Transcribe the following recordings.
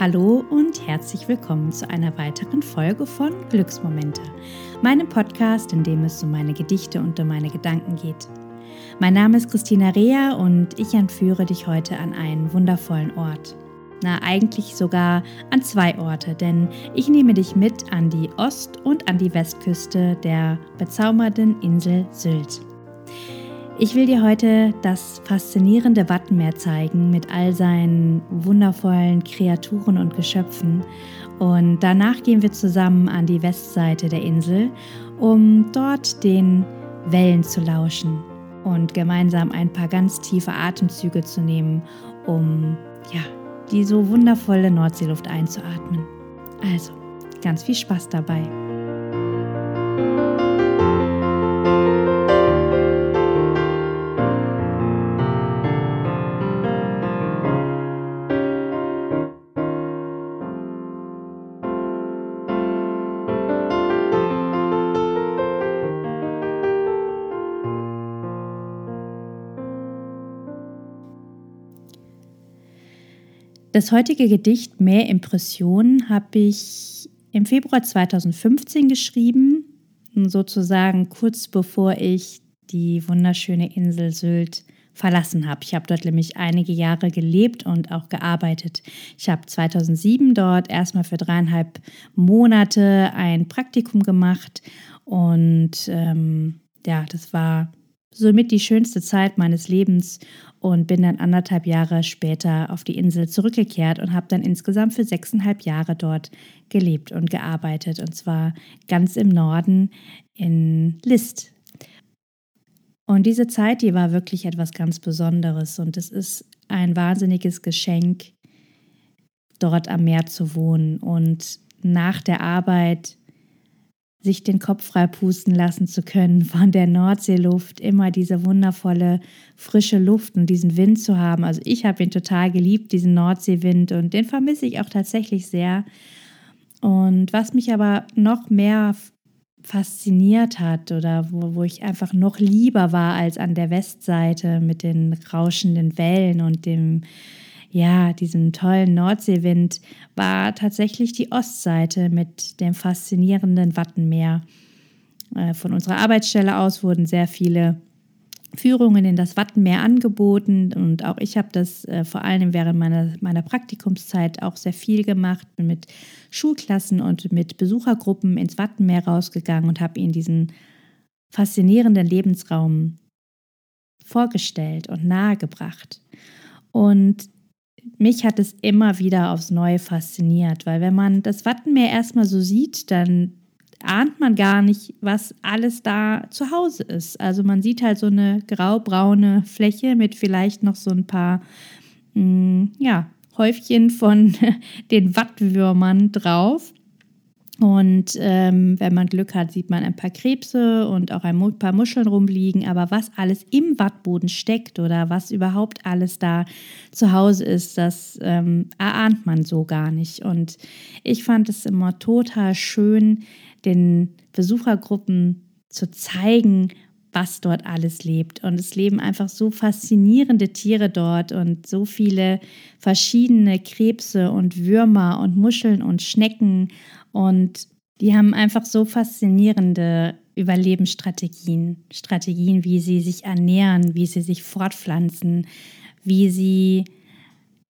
Hallo und herzlich willkommen zu einer weiteren Folge von Glücksmomente, meinem Podcast, in dem es um meine Gedichte und um meine Gedanken geht. Mein Name ist Christina Rea und ich entführe dich heute an einen wundervollen Ort. Na, eigentlich sogar an zwei Orte, denn ich nehme dich mit an die Ost- und an die Westküste der bezaubernden Insel Sylt. Ich will dir heute das faszinierende Wattenmeer zeigen mit all seinen wundervollen Kreaturen und Geschöpfen. Und danach gehen wir zusammen an die Westseite der Insel, um dort den Wellen zu lauschen und gemeinsam ein paar ganz tiefe Atemzüge zu nehmen, um ja, die so wundervolle Nordseeluft einzuatmen. Also, ganz viel Spaß dabei. Das heutige Gedicht Mehr Impressionen habe ich im Februar 2015 geschrieben, sozusagen kurz bevor ich die wunderschöne Insel Sylt verlassen habe. Ich habe dort nämlich einige Jahre gelebt und auch gearbeitet. Ich habe 2007 dort erstmal für dreieinhalb Monate ein Praktikum gemacht und ähm, ja, das war somit die schönste Zeit meines Lebens und bin dann anderthalb Jahre später auf die Insel zurückgekehrt und habe dann insgesamt für sechseinhalb Jahre dort gelebt und gearbeitet und zwar ganz im Norden in List. Und diese Zeit, die war wirklich etwas ganz Besonderes und es ist ein wahnsinniges Geschenk, dort am Meer zu wohnen und nach der Arbeit sich den Kopf frei pusten lassen zu können, von der Nordseeluft immer diese wundervolle frische Luft und diesen Wind zu haben. Also ich habe ihn total geliebt, diesen Nordseewind und den vermisse ich auch tatsächlich sehr. Und was mich aber noch mehr fasziniert hat oder wo, wo ich einfach noch lieber war als an der Westseite mit den rauschenden Wellen und dem ja, diesem tollen Nordseewind war tatsächlich die Ostseite mit dem faszinierenden Wattenmeer. Äh, von unserer Arbeitsstelle aus wurden sehr viele Führungen in das Wattenmeer angeboten und auch ich habe das äh, vor allem während meiner, meiner Praktikumszeit auch sehr viel gemacht, bin mit Schulklassen und mit Besuchergruppen ins Wattenmeer rausgegangen und habe ihnen diesen faszinierenden Lebensraum vorgestellt und nahegebracht. Und mich hat es immer wieder aufs Neue fasziniert, weil wenn man das Wattenmeer erstmal so sieht, dann ahnt man gar nicht, was alles da zu Hause ist. Also man sieht halt so eine graubraune Fläche mit vielleicht noch so ein paar, mh, mm, ja, Häufchen von den Wattwürmern drauf. Und ähm, wenn man Glück hat, sieht man ein paar Krebse und auch ein paar Muscheln rumliegen. Aber was alles im Wattboden steckt oder was überhaupt alles da zu Hause ist, das ähm, erahnt man so gar nicht. Und ich fand es immer total schön, den Besuchergruppen zu zeigen, was dort alles lebt. Und es leben einfach so faszinierende Tiere dort und so viele verschiedene Krebse und Würmer und Muscheln und Schnecken und die haben einfach so faszinierende Überlebensstrategien, Strategien, wie sie sich ernähren, wie sie sich fortpflanzen, wie sie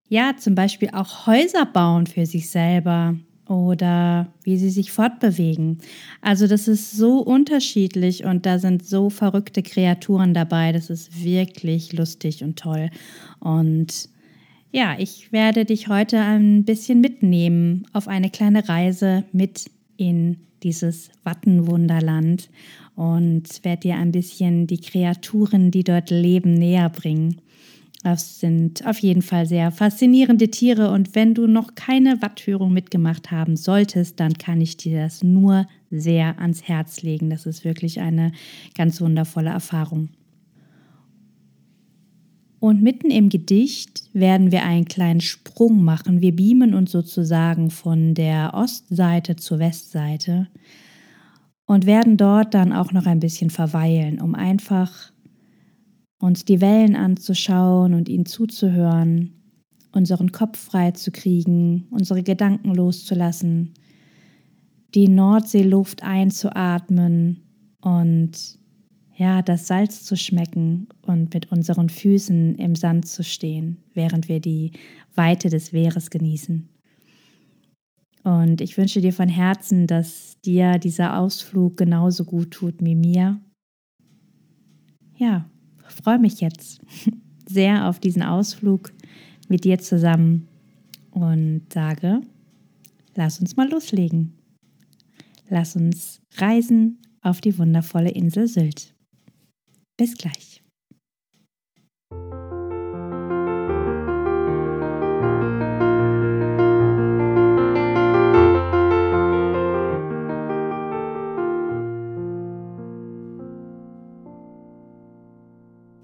ja zum Beispiel auch Häuser bauen für sich selber oder wie sie sich fortbewegen. Also das ist so unterschiedlich und da sind so verrückte Kreaturen dabei. Das ist wirklich lustig und toll. Und ja, ich werde dich heute ein bisschen mitnehmen auf eine kleine Reise mit in dieses Wattenwunderland und werde dir ein bisschen die Kreaturen, die dort leben, näher bringen. Das sind auf jeden Fall sehr faszinierende Tiere und wenn du noch keine Wattführung mitgemacht haben solltest, dann kann ich dir das nur sehr ans Herz legen. Das ist wirklich eine ganz wundervolle Erfahrung. Und mitten im Gedicht werden wir einen kleinen Sprung machen. Wir beamen uns sozusagen von der Ostseite zur Westseite und werden dort dann auch noch ein bisschen verweilen, um einfach uns die Wellen anzuschauen und ihnen zuzuhören unseren Kopf frei zu kriegen, unsere Gedanken loszulassen, die Nordseeluft einzuatmen und ja, das Salz zu schmecken und mit unseren Füßen im Sand zu stehen, während wir die Weite des Meeres genießen. Und ich wünsche dir von Herzen, dass dir dieser Ausflug genauso gut tut wie mir. Ja, freue mich jetzt sehr auf diesen Ausflug mit dir zusammen und sage, lass uns mal loslegen. Lass uns reisen auf die wundervolle Insel Sylt. Bis gleich.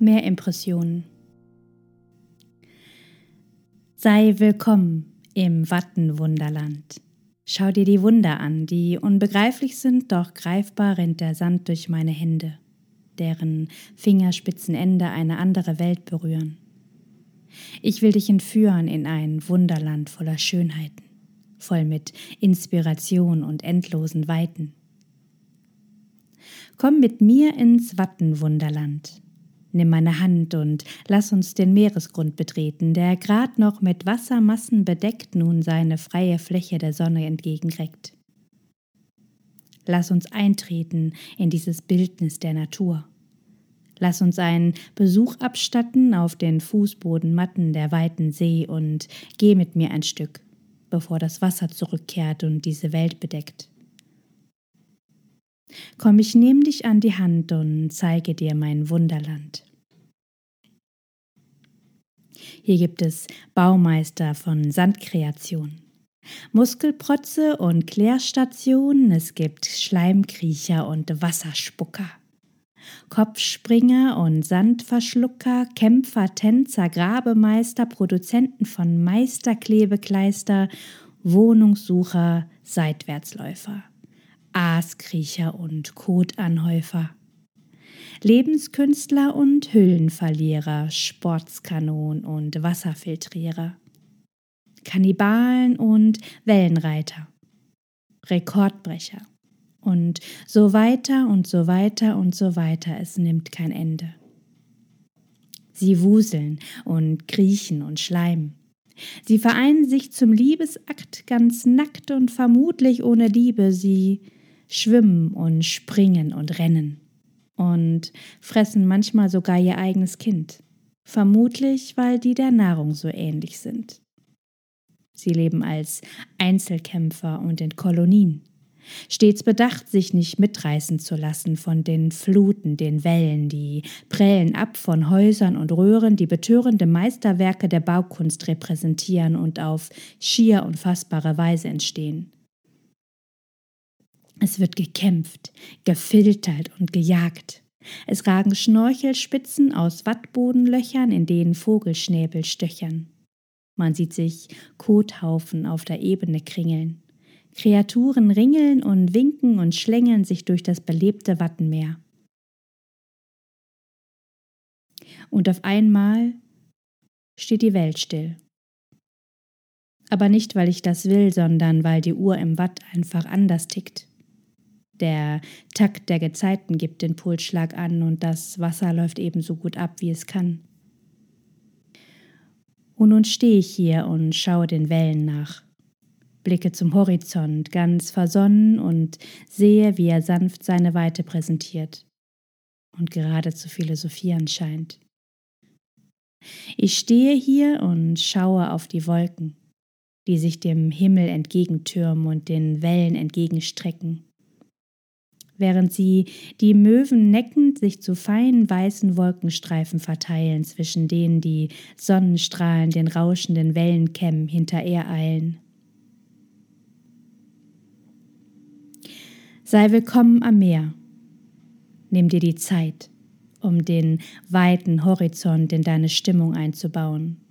Mehr Impressionen. Sei willkommen im Wattenwunderland. Schau dir die Wunder an, die unbegreiflich sind, doch greifbar rennt der Sand durch meine Hände deren Fingerspitzenende eine andere Welt berühren. Ich will dich entführen in ein Wunderland voller Schönheiten, voll mit Inspiration und endlosen Weiten. Komm mit mir ins Wattenwunderland. Nimm meine Hand und lass uns den Meeresgrund betreten, der grad noch mit Wassermassen bedeckt nun seine freie Fläche der Sonne entgegenreckt. Lass uns eintreten in dieses Bildnis der Natur. Lass uns einen Besuch abstatten auf den Fußbodenmatten der weiten See und geh mit mir ein Stück, bevor das Wasser zurückkehrt und diese Welt bedeckt. Komm, ich nehme dich an die Hand und zeige dir mein Wunderland. Hier gibt es Baumeister von Sandkreation. Muskelprotze und Klärstationen, es gibt Schleimkriecher und Wasserspucker. Kopfspringer und Sandverschlucker, Kämpfer, Tänzer, Grabemeister, Produzenten von Meisterklebekleister, Wohnungssucher, Seitwärtsläufer, Aaskriecher und Kotanhäufer. Lebenskünstler und Hüllenverlierer, Sportskanon und Wasserfiltrierer. Kannibalen und Wellenreiter, Rekordbrecher und so weiter und so weiter und so weiter. Es nimmt kein Ende. Sie wuseln und kriechen und schleimen. Sie vereinen sich zum Liebesakt ganz nackt und vermutlich ohne Liebe. Sie schwimmen und springen und rennen und fressen manchmal sogar ihr eigenes Kind, vermutlich weil die der Nahrung so ähnlich sind. Sie leben als Einzelkämpfer und in Kolonien, stets bedacht, sich nicht mitreißen zu lassen von den Fluten, den Wellen, die prellen ab von Häusern und Röhren, die betörende Meisterwerke der Baukunst repräsentieren und auf schier unfassbare Weise entstehen. Es wird gekämpft, gefiltert und gejagt. Es ragen Schnorchelspitzen aus Wattbodenlöchern, in denen Vogelschnäbel stöchern. Man sieht sich Kothaufen auf der Ebene kringeln. Kreaturen ringeln und winken und schlängeln sich durch das belebte Wattenmeer. Und auf einmal steht die Welt still. Aber nicht, weil ich das will, sondern weil die Uhr im Watt einfach anders tickt. Der Takt der Gezeiten gibt den Pulsschlag an und das Wasser läuft ebenso gut ab, wie es kann. Und nun stehe ich hier und schaue den Wellen nach, blicke zum Horizont, ganz versonnen und sehe, wie er sanft seine Weite präsentiert und gerade zu philosophieren scheint. Ich stehe hier und schaue auf die Wolken, die sich dem Himmel entgegentürmen und den Wellen entgegenstrecken während sie die Möwen neckend sich zu feinen weißen Wolkenstreifen verteilen, zwischen denen die Sonnenstrahlen den rauschenden Wellenkämmen hintereilen. Sei willkommen am Meer. Nimm dir die Zeit, um den weiten Horizont in deine Stimmung einzubauen.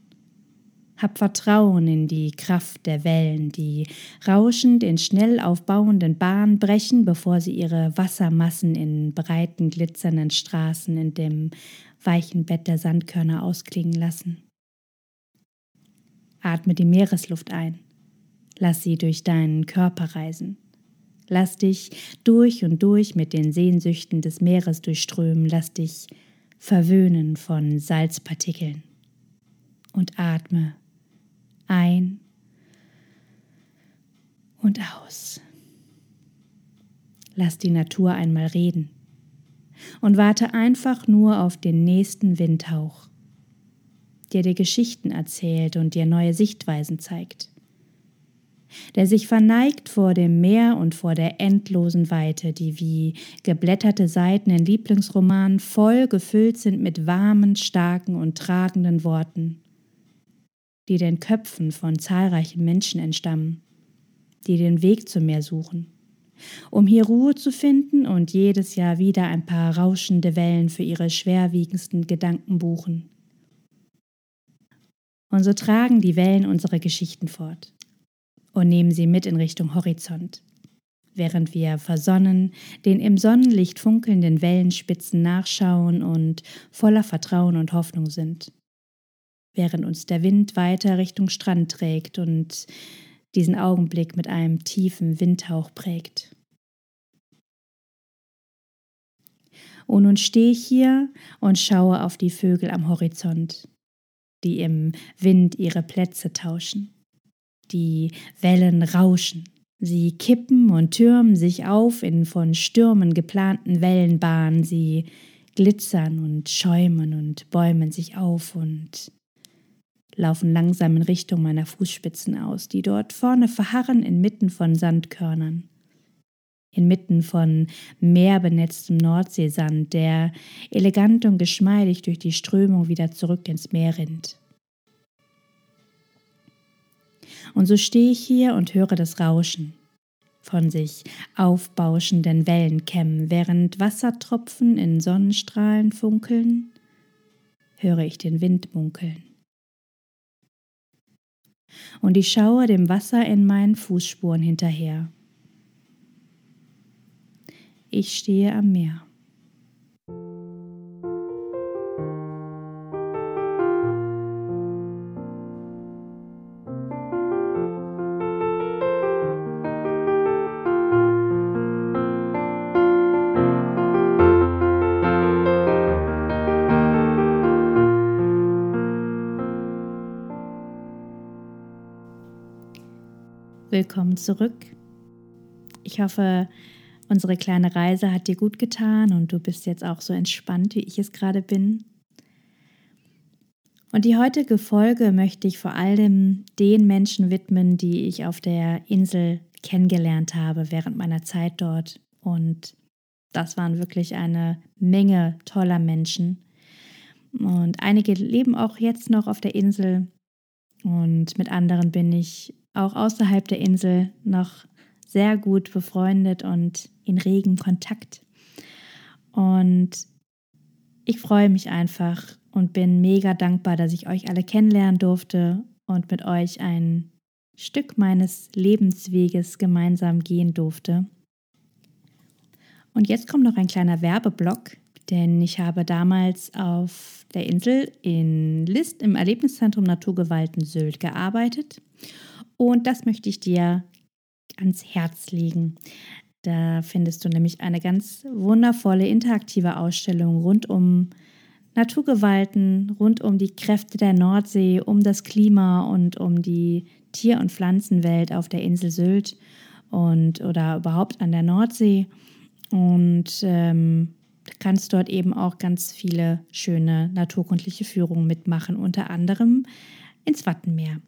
Hab Vertrauen in die Kraft der Wellen, die rauschend in schnell aufbauenden Bahnen brechen, bevor sie ihre Wassermassen in breiten, glitzernden Straßen in dem weichen Bett der Sandkörner ausklingen lassen. Atme die Meeresluft ein. Lass sie durch deinen Körper reisen. Lass dich durch und durch mit den Sehnsüchten des Meeres durchströmen. Lass dich verwöhnen von Salzpartikeln. Und atme ein und aus. Lass die Natur einmal reden und warte einfach nur auf den nächsten Windhauch, der dir Geschichten erzählt und dir neue Sichtweisen zeigt, der sich verneigt vor dem Meer und vor der endlosen Weite, die wie geblätterte Seiten in Lieblingsromanen voll gefüllt sind mit warmen, starken und tragenden Worten, die den Köpfen von zahlreichen Menschen entstammen, die den Weg zum Meer suchen um hier Ruhe zu finden und jedes Jahr wieder ein paar rauschende Wellen für ihre schwerwiegendsten Gedanken buchen. Und so tragen die Wellen unsere Geschichten fort und nehmen sie mit in Richtung Horizont, während wir versonnen den im Sonnenlicht funkelnden Wellenspitzen nachschauen und voller Vertrauen und Hoffnung sind, während uns der Wind weiter Richtung Strand trägt und diesen Augenblick mit einem tiefen Windhauch prägt. Und nun stehe ich hier und schaue auf die Vögel am Horizont, die im Wind ihre Plätze tauschen. Die Wellen rauschen, sie kippen und türmen sich auf in von Stürmen geplanten Wellenbahnen, sie glitzern und schäumen und bäumen sich auf und laufen langsam in Richtung meiner Fußspitzen aus, die dort vorne verharren inmitten von Sandkörnern. Inmitten von meerbenetztem Nordseesand, der elegant und geschmeidig durch die Strömung wieder zurück ins Meer rinnt. Und so stehe ich hier und höre das Rauschen von sich aufbauschenden Wellenkämmen, während Wassertropfen in Sonnenstrahlen funkeln, höre ich den Wind munkeln und ich schaue dem Wasser in meinen Fußspuren hinterher. Ich stehe am Meer. Willkommen zurück. Ich hoffe, unsere kleine Reise hat dir gut getan und du bist jetzt auch so entspannt, wie ich es gerade bin. Und die heutige Folge möchte ich vor allem den Menschen widmen, die ich auf der Insel kennengelernt habe während meiner Zeit dort. Und das waren wirklich eine Menge toller Menschen. Und einige leben auch jetzt noch auf der Insel. Und mit anderen bin ich auch außerhalb der Insel noch sehr gut befreundet und in regen Kontakt. Und ich freue mich einfach und bin mega dankbar, dass ich euch alle kennenlernen durfte und mit euch ein Stück meines Lebensweges gemeinsam gehen durfte. Und jetzt kommt noch ein kleiner Werbeblock, denn ich habe damals auf der Insel in List im Erlebniszentrum Naturgewalten Sylt gearbeitet und das möchte ich dir ans Herz legen. Da findest du nämlich eine ganz wundervolle interaktive Ausstellung rund um Naturgewalten, rund um die Kräfte der Nordsee, um das Klima und um die Tier- und Pflanzenwelt auf der Insel Sylt und oder überhaupt an der Nordsee. Und ähm, kannst dort eben auch ganz viele schöne naturkundliche Führungen mitmachen, unter anderem ins Wattenmeer.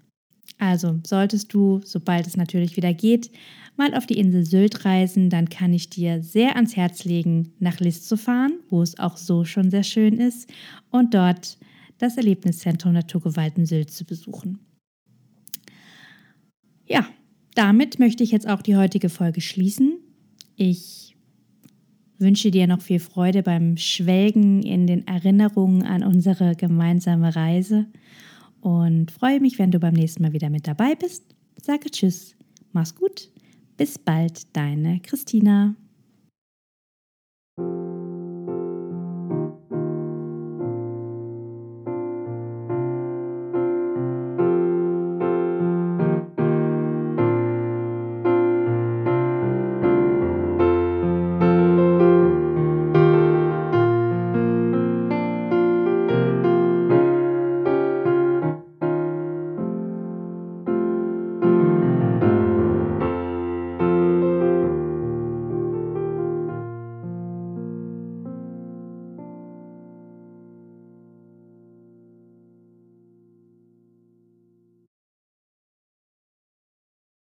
Also solltest du, sobald es natürlich wieder geht, mal auf die Insel Sylt reisen, dann kann ich dir sehr ans Herz legen, nach List zu fahren, wo es auch so schon sehr schön ist, und dort das Erlebniszentrum Naturgewalten Sylt zu besuchen. Ja, damit möchte ich jetzt auch die heutige Folge schließen. Ich wünsche dir noch viel Freude beim Schwelgen in den Erinnerungen an unsere gemeinsame Reise und freue mich, wenn du beim nächsten Mal wieder mit dabei bist. Sage Tschüss, mach's gut, bis bald, deine Christina.